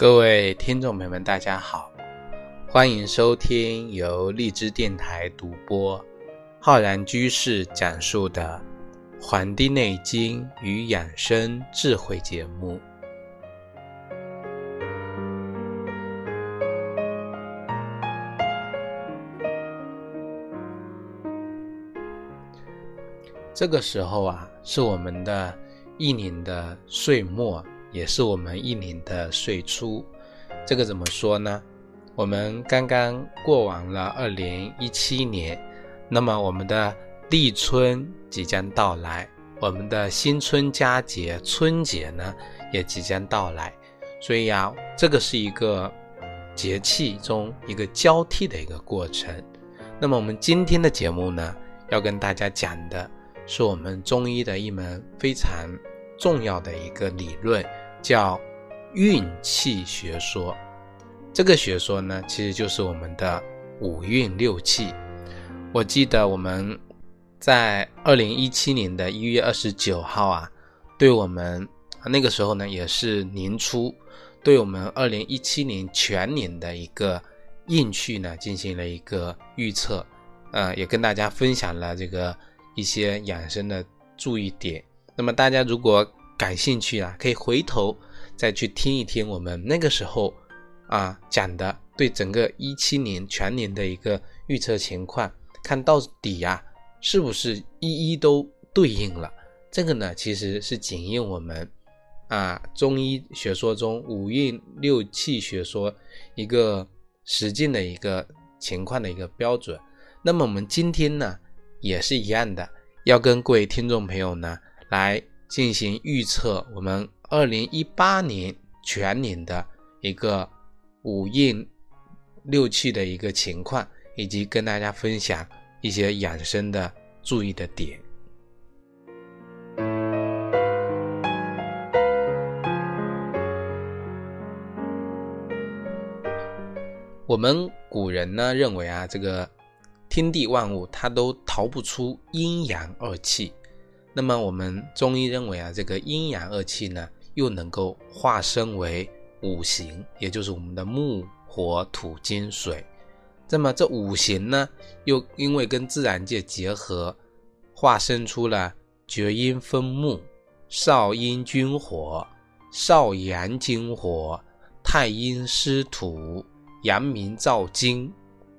各位听众朋友们，大家好，欢迎收听由荔枝电台独播、浩然居士讲述的《黄帝内经与养生智慧》节目。这个时候啊，是我们的一年的岁末。也是我们一年的岁初，这个怎么说呢？我们刚刚过完了二零一七年，那么我们的立春即将到来，我们的新春佳节春节呢也即将到来，所以啊，这个是一个节气中一个交替的一个过程。那么我们今天的节目呢，要跟大家讲的是我们中医的一门非常重要的一个理论。叫运气学说，这个学说呢，其实就是我们的五运六气。我记得我们在二零一七年的一月二十九号啊，对我们那个时候呢，也是年初，对我们二零一七年全年的一个运气呢，进行了一个预测，呃，也跟大家分享了这个一些养生的注意点。那么大家如果感兴趣啊，可以回头再去听一听我们那个时候啊讲的对整个一七年全年的一个预测情况，看到底呀是不是一一都对应了？这个呢其实是检验我们啊中医学说中五运六气学说一个实践的一个情况的一个标准。那么我们今天呢也是一样的，要跟各位听众朋友呢来。进行预测，我们二零一八年全年的一个五运六气的一个情况，以及跟大家分享一些养生的注意的点。我们古人呢认为啊，这个天地万物它都逃不出阴阳二气。那么我们中医认为啊，这个阴阳二气呢，又能够化身为五行，也就是我们的木、火、土、金、水。那么这五行呢，又因为跟自然界结合，化身出了厥阴分木、少阴君火、少阳金火、太阴湿土、阳明燥金、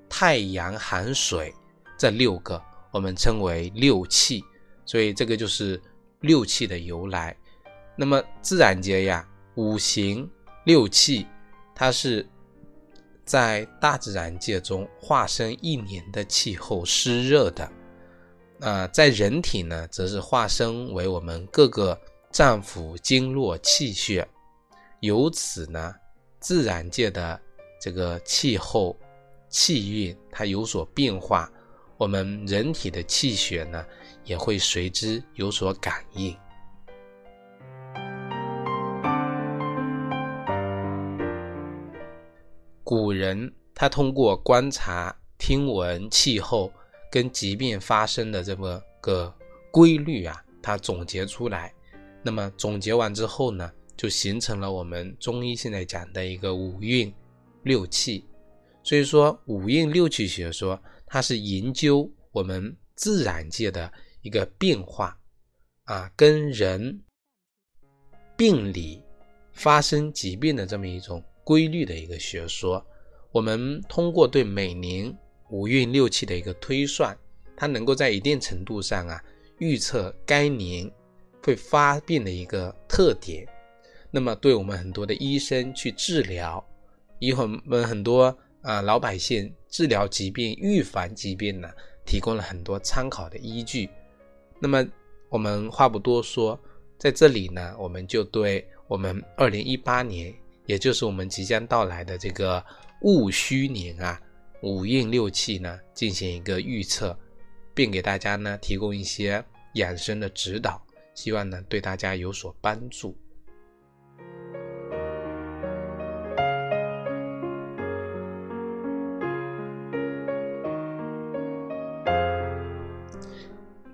太阳寒水这六个，我们称为六气。所以这个就是六气的由来。那么自然界呀，五行六气，它是在大自然界中化身一年的气候湿热的。啊，在人体呢，则是化身为我们各个脏腑经络气血。由此呢，自然界的这个气候气运它有所变化，我们人体的气血呢。也会随之有所感应。古人他通过观察、听闻气候跟疾病发生的这么个规律啊，他总结出来。那么总结完之后呢，就形成了我们中医现在讲的一个五运六气。所以说，五运六气学说，它是研究我们自然界的。一个变化啊，跟人病理发生疾病的这么一种规律的一个学说，我们通过对每年五运六气的一个推算，它能够在一定程度上啊预测该年会发病的一个特点。那么，对我们很多的医生去治疗，以我们很多啊老百姓治疗疾病、预防疾病呢，提供了很多参考的依据。那么我们话不多说，在这里呢，我们就对我们二零一八年，也就是我们即将到来的这个戊戌年啊，五运六气呢，进行一个预测，并给大家呢提供一些养生的指导，希望呢对大家有所帮助。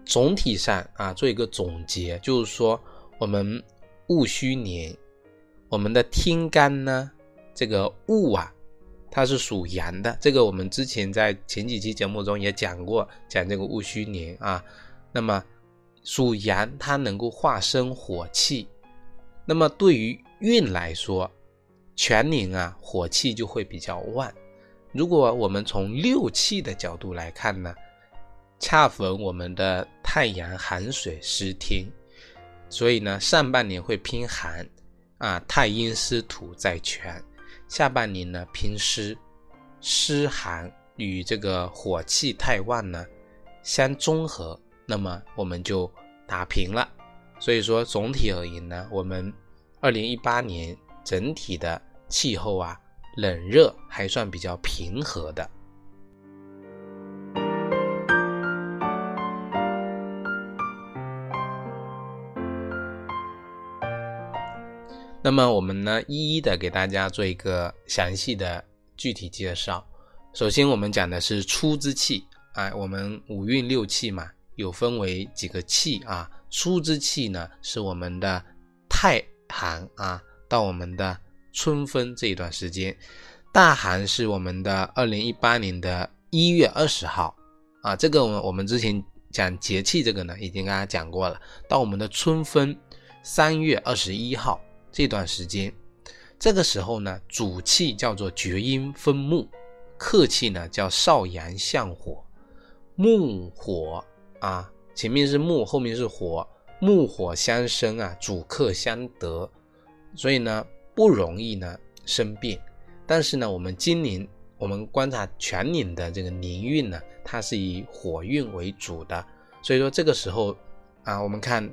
总体上啊，做一个总结，就是说，我们戊戌年，我们的天干呢这个戊啊，它是属阳的。这个我们之前在前几期节目中也讲过，讲这个戊戌年啊。那么属阳，它能够化生火气。那么对于运来说，全年啊火气就会比较旺。如果我们从六气的角度来看呢，恰逢我们的太阳寒水湿天，所以呢上半年会偏寒啊，太阴湿土在全。下半年呢偏湿，湿寒与这个火气太旺呢相综合，那么我们就打平了。所以说，总体而言呢，我们二零一八年整体的气候啊，冷热还算比较平和的。那么我们呢，一一的给大家做一个详细的具体介绍。首先，我们讲的是初之气啊，我们五运六气嘛，有分为几个气啊。初之气呢，是我们的太寒啊，到我们的春分这一段时间，大寒是我们的二零一八年的一月二十号啊，这个我们我们之前讲节气这个呢，已经跟大家讲过了。到我们的春分三月二十一号这段时间，这个时候呢，主气叫做厥阴分木，客气呢叫少阳相火，木火啊。前面是木，后面是火，木火相生啊，主克相得，所以呢不容易呢生病。但是呢，我们今年我们观察全年的这个年运呢，它是以火运为主的，所以说这个时候啊，我们看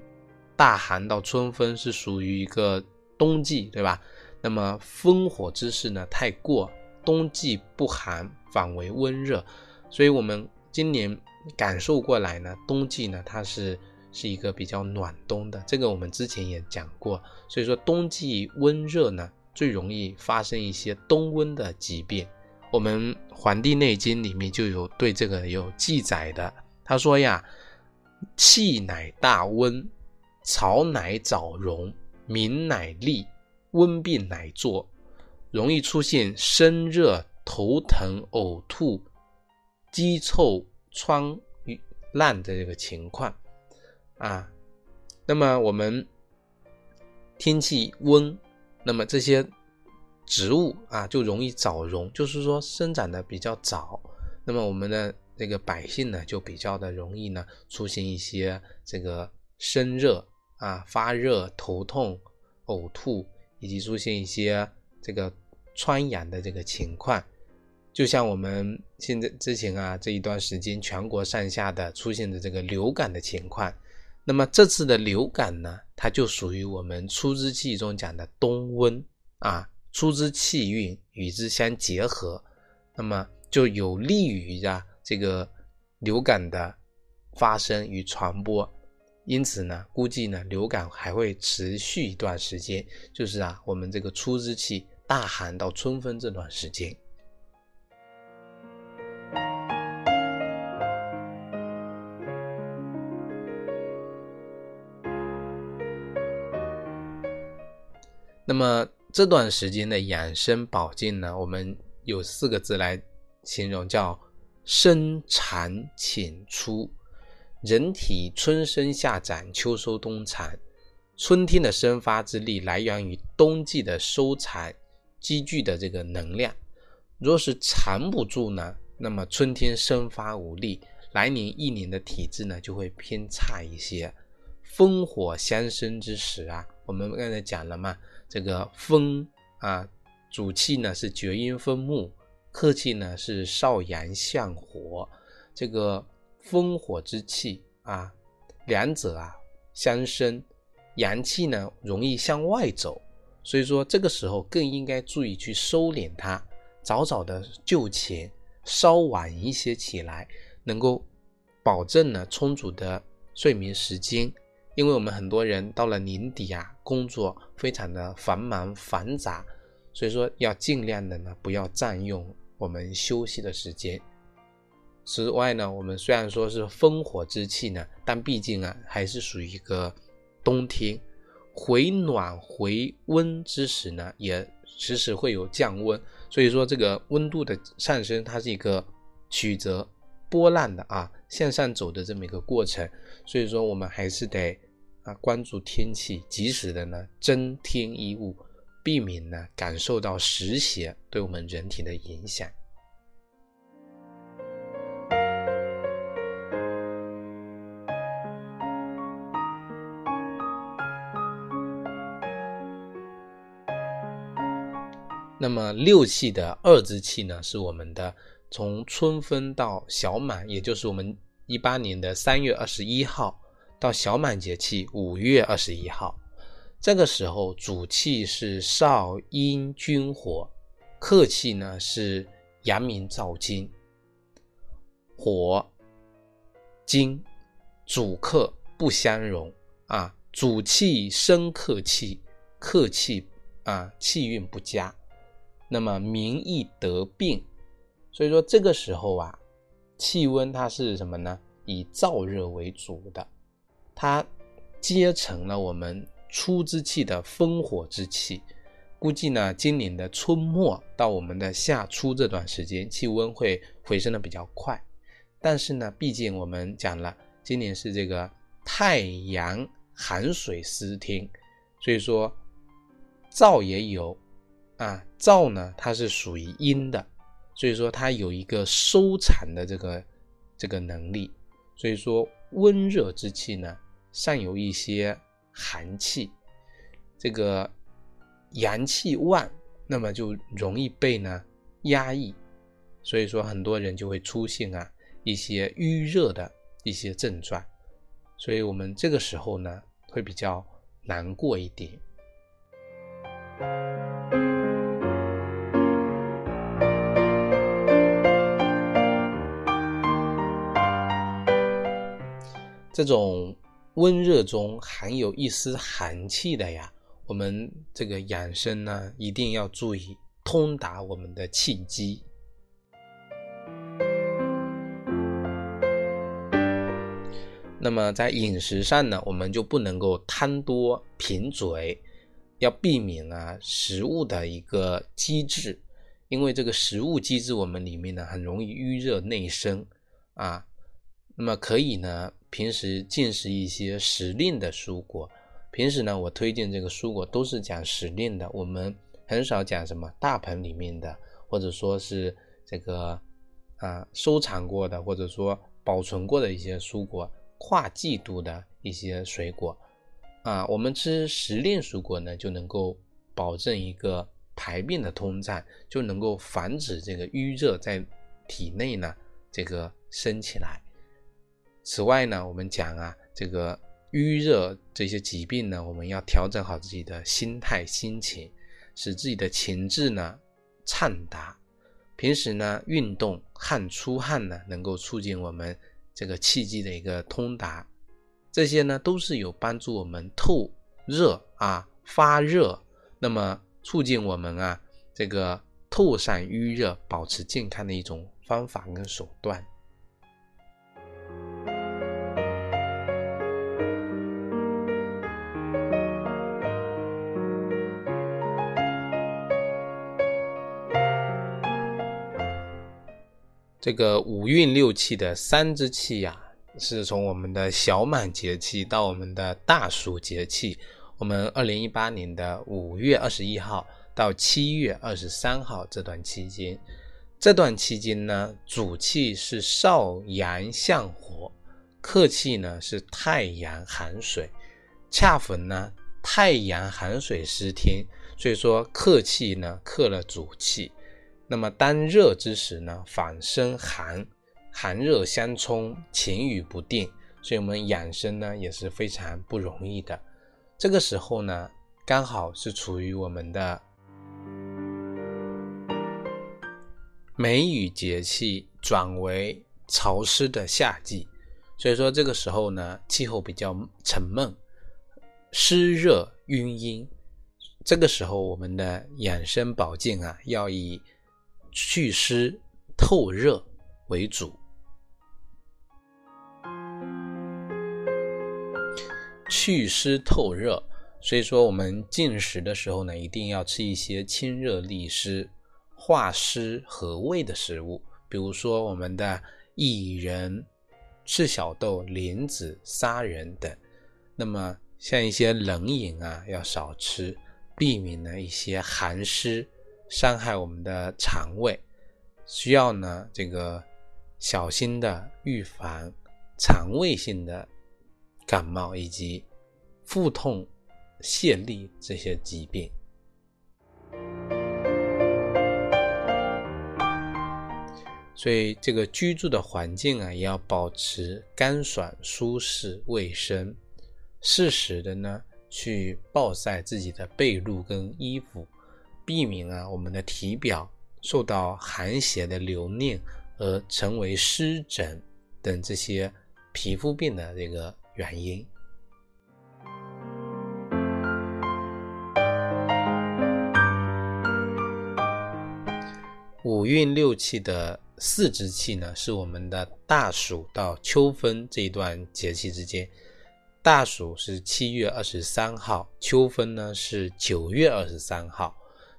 大寒到春分是属于一个冬季，对吧？那么风火之势呢太过，冬季不寒反为温热，所以我们今年。感受过来呢，冬季呢，它是是一个比较暖冬的，这个我们之前也讲过，所以说冬季温热呢，最容易发生一些冬温的疾病。我们《黄帝内经》里面就有对这个有记载的，他说呀，气乃大温，潮乃早融，民乃利，温病乃作，容易出现身热、头疼、呕吐、肌臭。疮烂的这个情况啊，那么我们天气温，那么这些植物啊就容易早荣，就是说生长的比较早，那么我们的这个百姓呢就比较的容易呢出现一些这个生热啊、发热、头痛、呕吐，以及出现一些这个疮疡的这个情况。就像我们现在之前啊这一段时间全国上下的出现的这个流感的情况，那么这次的流感呢，它就属于我们初之气中讲的冬温啊，初之气运与之相结合，那么就有利于啊这个流感的发生与传播，因此呢，估计呢流感还会持续一段时间，就是啊我们这个初之期大寒到春分这段时间。那么这段时间的养生保健呢，我们有四个字来形容，叫生长浅出。人体春生夏长，秋收冬藏。春天的生发之力来源于冬季的收藏积聚的这个能量。若是藏不住呢，那么春天生发无力，来年一年的体质呢就会偏差一些。风火相生之时啊，我们刚才讲了嘛。这个风啊，主气呢是厥阴分木，客气呢是少阳相火。这个风火之气啊，两者啊相生，阳气呢容易向外走，所以说这个时候更应该注意去收敛它，早早的就寝，稍晚一些起来，能够保证呢充足的睡眠时间。因为我们很多人到了年底啊，工作非常的繁忙繁杂，所以说要尽量的呢，不要占用我们休息的时间。此外呢，我们虽然说是烽火之气呢，但毕竟啊，还是属于一个冬天，回暖回温之时呢，也时时会有降温。所以说，这个温度的上升，它是一个曲折波浪的啊，向上走的这么一个过程。所以说，我们还是得啊关注天气，及时的呢增添衣物，避免呢感受到湿邪对我们人体的影响。那么六气的二之气呢，是我们的从春分到小满，也就是我们一八年的三月二十一号到小满节气五月二十一号，这个时候主气是少阴君火，客气呢是阳明燥金，火金主客不相容啊，主气生客气，客气啊气运不佳。那么民易得病，所以说这个时候啊，气温它是什么呢？以燥热为主的，它接成了我们初之气的烽火之气。估计呢，今年的春末到我们的夏初这段时间，气温会回升的比较快。但是呢，毕竟我们讲了，今年是这个太阳寒水司天，所以说燥也有。啊，燥呢，它是属于阴的，所以说它有一个收藏的这个这个能力，所以说温热之气呢，尚有一些寒气，这个阳气旺，那么就容易被呢压抑，所以说很多人就会出现啊一些淤热的一些症状，所以我们这个时候呢会比较难过一点。这种温热中含有一丝寒气的呀，我们这个养生呢，一定要注意通达我们的气机。那么在饮食上呢，我们就不能够贪多贫嘴，要避免啊食物的一个机制，因为这个食物机制我们里面呢很容易淤热内生啊。那么可以呢。平时进食一些时令的蔬果，平时呢，我推荐这个蔬果都是讲时令的，我们很少讲什么大棚里面的，或者说是这个啊收藏过的，或者说保存过的一些蔬果，跨季度的一些水果啊，我们吃时令蔬果呢，就能够保证一个排便的通畅，就能够防止这个淤热在体内呢这个升起来。此外呢，我们讲啊，这个淤热这些疾病呢，我们要调整好自己的心态、心情，使自己的情志呢畅达。平时呢，运动汗出汗呢，能够促进我们这个气机的一个通达，这些呢都是有帮助我们透热啊、发热，那么促进我们啊这个透散淤热、保持健康的一种方法跟手段。这个五运六气的三之气呀，是从我们的小满节气到我们的大暑节气，我们二零一八年的五月二十一号到七月二十三号这段期间，这段期间呢，主气是少阳相火，客气呢是太阳寒水，恰逢呢太阳寒水失天，所以说客气呢克了主气。那么当热之时呢，反生寒，寒热相冲，晴雨不定，所以我们养生呢也是非常不容易的。这个时候呢，刚好是处于我们的梅雨节气转为潮湿的夏季，所以说这个时候呢，气候比较沉闷，湿热晕阴。这个时候我们的养生保健啊，要以祛湿透热为主，祛湿透热，所以说我们进食的时候呢，一定要吃一些清热利湿、化湿和胃的食物，比如说我们的薏仁、赤小豆、莲子、砂仁等。那么像一些冷饮啊，要少吃，避免呢一些寒湿伤害我们的肠胃，需要呢这个小心的预防肠胃性的感冒以及腹痛。泄痢这些疾病，所以这个居住的环境啊，也要保持干爽、舒适、卫生。适时的呢，去暴晒自己的被褥跟衣服，避免啊我们的体表受到寒邪的留念而成为湿疹等这些皮肤病的这个原因。五运六气的四支气呢，是我们的大暑到秋分这一段节气之间。大暑是七月二十三号，秋分呢是九月二十三号。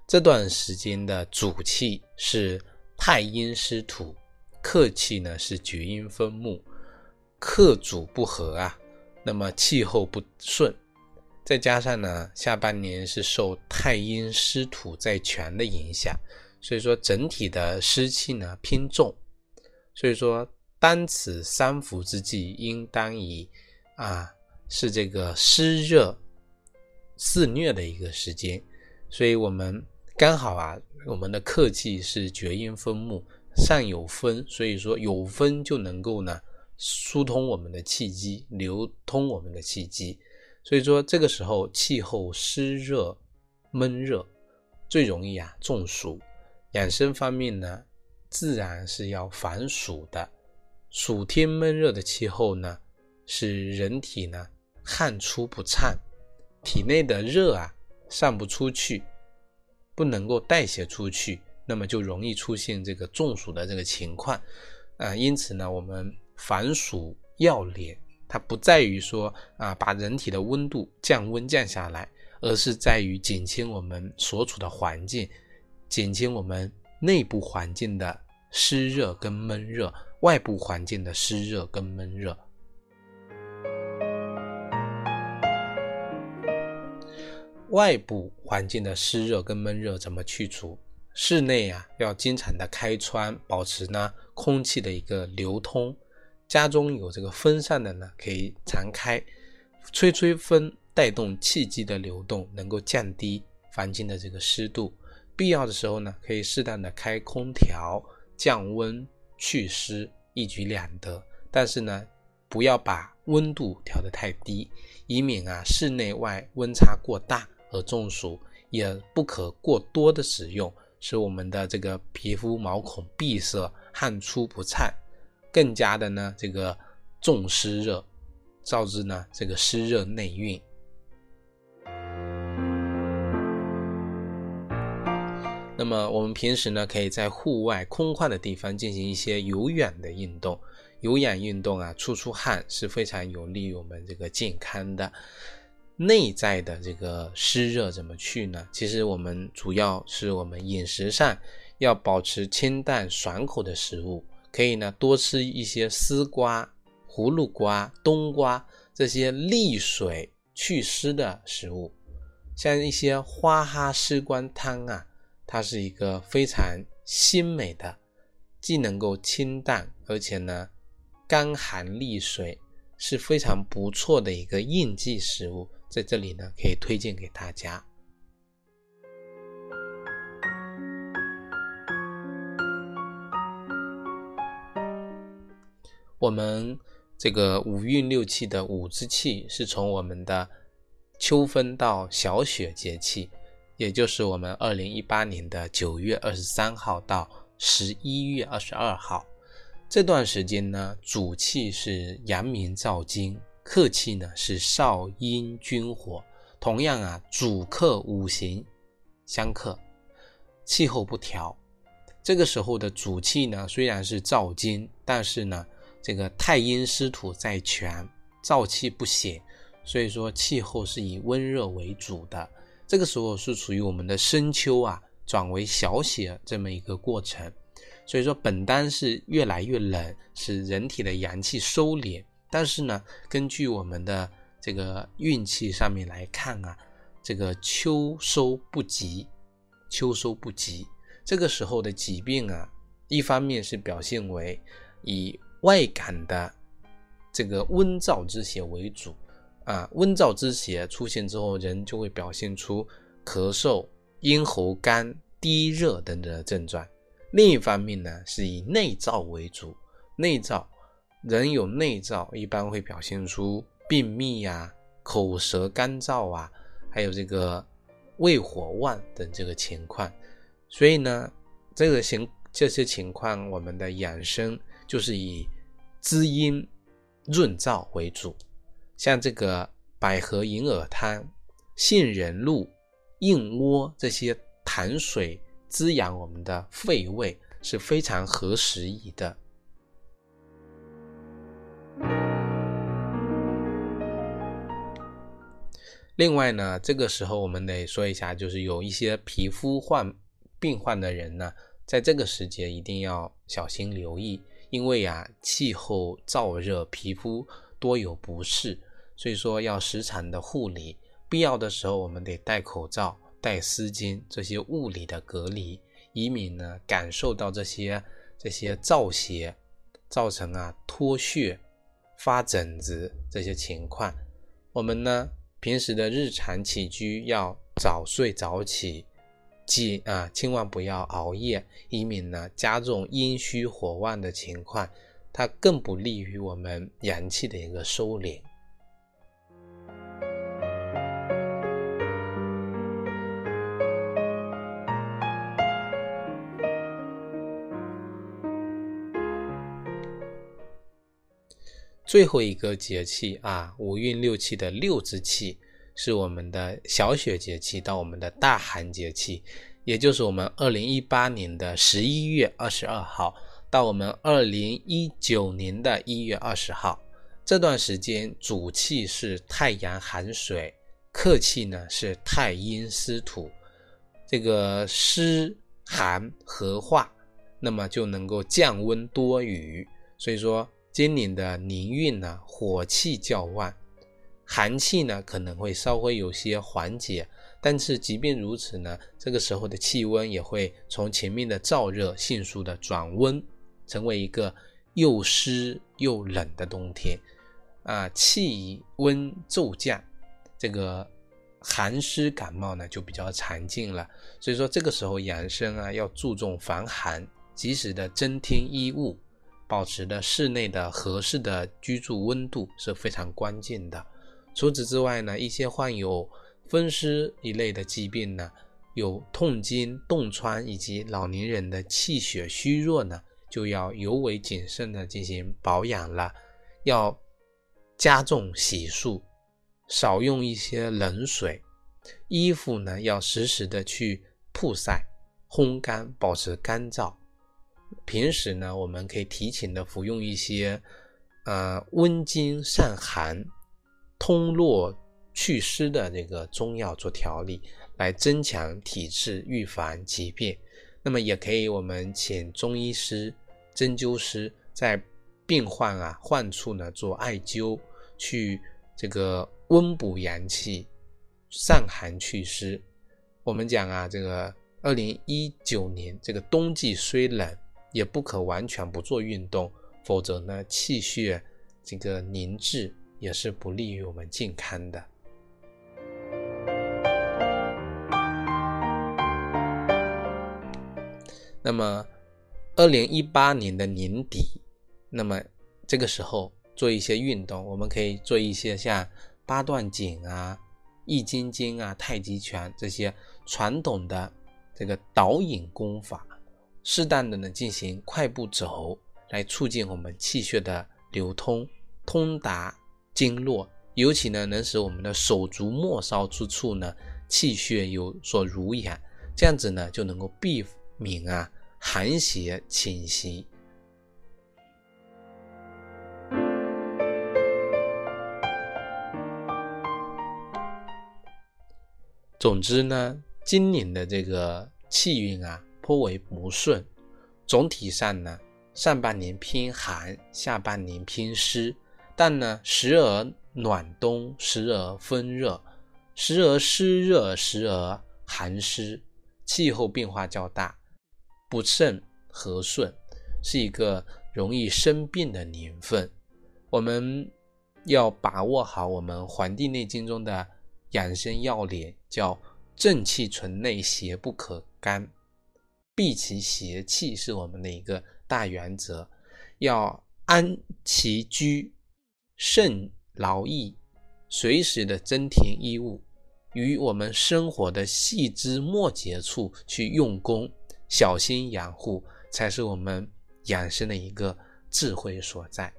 这段时间的主气是太阴湿土，客气呢是厥阴风木，客主不和啊，那么气候不顺。再加上呢，下半年是受太阴湿土在权的影响。所以说，整体的湿气呢偏重，所以说当此三伏之际，应当以啊是这个湿热肆虐的一个时间，所以我们刚好啊，我们的客气是厥阴风木，上有风，所以说有风就能够呢疏通我们的气机，流通我们的气机，所以说这个时候气候湿热闷热，最容易啊中暑。养生方面呢，自然是要防暑的。暑天闷热的气候呢，使人体呢汗出不畅，体内的热啊散不出去，不能够代谢出去，那么就容易出现这个中暑的这个情况。啊，因此呢，我们防暑要点，它不在于说啊把人体的温度降温降下来，而是在于减轻我们所处的环境。减轻我们内部环境的湿热跟闷热，外部环境的湿热跟闷热。外部环境的湿热跟闷热怎么去除？室内啊，要经常的开窗，保持呢空气的一个流通。家中有这个风扇的呢，可以常开，吹吹风，带动气机的流动，能够降低房间的这个湿度。必要的时候呢，可以适当的开空调降温祛湿，一举两得。但是呢，不要把温度调得太低，以免啊室内外温差过大和中暑。也不可过多的使用，使我们的这个皮肤毛孔闭塞，汗出不畅，更加的呢这个重湿热，导致呢这个湿热内蕴。那么我们平时呢，可以在户外空旷的地方进行一些有氧的运动。有氧运动啊，出出汗是非常有利于我们这个健康的。内在的这个湿热怎么去呢？其实我们主要是我们饮食上要保持清淡爽口的食物，可以呢多吃一些丝瓜、葫芦瓜、冬瓜这些利水祛湿的食物，像一些花哈丝瓜汤啊。它是一个非常鲜美的，既能够清淡，而且呢甘寒利水，是非常不错的一个应季食物。在这里呢，可以推荐给大家。我们这个五运六气的五之气，是从我们的秋分到小雪节气。也就是我们二零一八年的九月二十三号到十一月二十二号这段时间呢，主气是阳明燥金，客气呢是少阴君火，同样啊，主客五行相克，气候不调。这个时候的主气呢，虽然是燥金，但是呢，这个太阴湿土在权，燥气不显，所以说气候是以温热为主的。这个时候是处于我们的深秋啊，转为小雪这么一个过程。所以说本单是越来越冷，使人体的阳气收敛。但是呢，根据我们的这个运气上面来看啊，这个秋收不及，秋收不及，这个时候的疾病啊，一方面是表现为以外感的这个温燥之邪为主啊，温燥之邪出现之后，人就会表现出咳嗽、咽喉干、低热等等的症状。另一方面呢，是以内燥为主。内燥，人有内燥，一般会表现出便秘呀、口舌干燥啊，还有这个胃火旺等这个情况。所以呢，这个情这些情况，我们的养生就是以滋阴润燥为主。像这个百合银耳汤、杏仁露、燕窝这些痰水。滋养我们的肺胃是非常合时宜的。另外呢，这个时候我们得说一下，就是有一些皮肤患病患的人呢，在这个时节一定要小心留意，因为啊，气候燥热，皮肤多有不适，所以说要时常的护理，必要的时候我们得戴口罩。戴丝巾这些物理的隔离，以免呢感受到这些这些燥邪造成啊脱屑、发疹子这些情况。我们呢平时的日常起居要早睡早起，记啊千万不要熬夜，以免呢加重阴虚火旺的情况，它更不利于我们阳气的一个收敛。最后一个节气啊，五运六气的六之气，是我们的小雪节气到我们的大寒节气，也就是我们二零一八年的十一月二十二号到我们二零一九年的一月二十号这段时间，主气是太阳寒水，客气呢是太阴湿土，这个湿寒合化，那么就能够降温多雨，所以说。今年的年运呢，火气较旺，寒气呢可能会稍微有些缓解，但是即便如此呢，这个时候的气温也会从前面的燥热迅速的转温，成为一个又湿又冷的冬天，啊，气温骤降，这个寒湿感冒呢就比较常见了，所以说这个时候养生啊要注重防寒，及时的增添衣物。保持的室内的合适的居住温度是非常关键的。除此之外呢，一些患有风湿一类的疾病呢，有痛经、冻疮以及老年人的气血虚弱呢，就要尤为谨慎的进行保养了。要加重洗漱，少用一些冷水，衣服呢要时时的去曝晒、烘干，保持干燥。平时呢，我们可以提前的服用一些，呃，温经散寒、通络祛湿的这个中药做调理，来增强体质，预防疾病。那么也可以，我们请中医师、针灸师在病患啊患处呢做艾灸，去这个温补阳气、散寒祛湿。我们讲啊，这个二零一九年这个冬季虽冷。也不可完全不做运动，否则呢，气血这个凝滞也是不利于我们健康的。那么，二零一八年的年底，那么这个时候做一些运动，我们可以做一些像八段锦啊、易筋经啊、太极拳这些传统的这个导引功法。适当的呢进行快步走，来促进我们气血的流通，通达经络，尤其呢能使我们的手足末梢之处呢气血有所濡养，这样子呢就能够避免啊寒邪侵袭。总之呢，今年的这个气运啊颇为不顺，总体上呢，上半年偏寒，下半年偏湿，但呢时而暖冬，时而风热，时而湿热，时而寒湿，气候变化较大，不甚和顺，是一个容易生病的年份。我们要把握好我们《黄帝内经》中的养生要领，叫正气存内，邪不可干，避其邪气是我们的一个大原则。要安其居，慎劳逸，随时的增添衣物，于我们生活的细枝末节处去用功，小心养护，才是我们养生的一个智慧所在。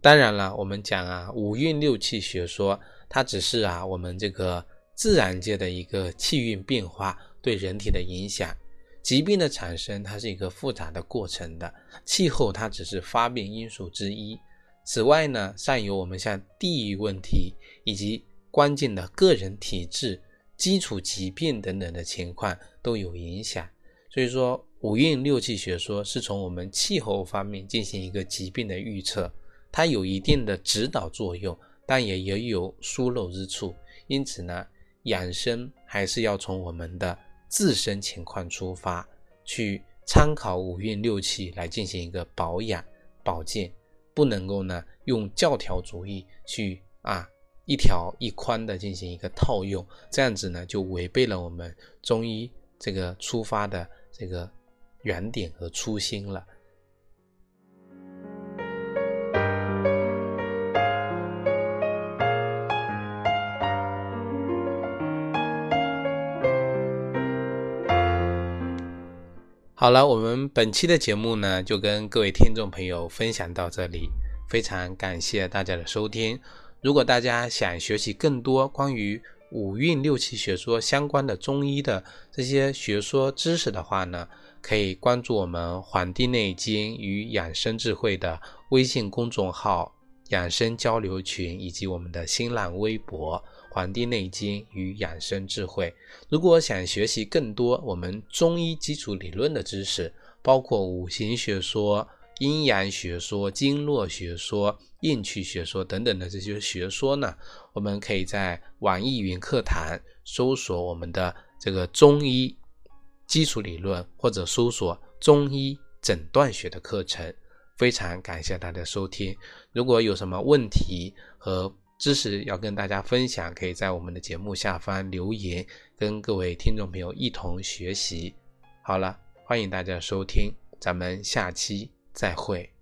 当然了，我们讲啊，五运六气学说，它只是啊我们这个自然界的一个气运变化对人体的影响。疾病的产生，它是一个复杂的过程的，气候它只是发病因素之一。此外呢，尚有我们像地域问题以及关键的个人体质、基础疾病等等的情况都有影响。所以说，五运六气学说是从我们气候方面进行一个疾病的预测。它有一定的指导作用，但也也有疏漏之处。因此呢，养生还是要从我们的自身情况出发，去参考五运六气来进行一个保养保健，不能够呢用教条主义去啊一条一宽的进行一个套用，这样子呢就违背了我们中医这个出发的这个原点和初心了。好了，我们本期的节目呢，就跟各位听众朋友分享到这里，非常感谢大家的收听。如果大家想学习更多关于五运六气学说相关的中医的这些学说知识的话呢，可以关注我们《黄帝内经与养生智慧》的微信公众号、养生交流群以及我们的新浪微博。《黄帝内经与养生智慧》，如果想学习更多我们中医基础理论的知识，包括五行学说、阴阳学说、经络学说、应气学说等等的这些学说呢，我们可以在网易云课堂搜索我们的这个中医基础理论，或者搜索中医诊断学的课程。非常感谢大家收听，如果有什么问题和。知识要跟大家分享，可以在我们的节目下方留言，跟各位听众朋友一同学习。好了，欢迎大家收听，咱们下期再会。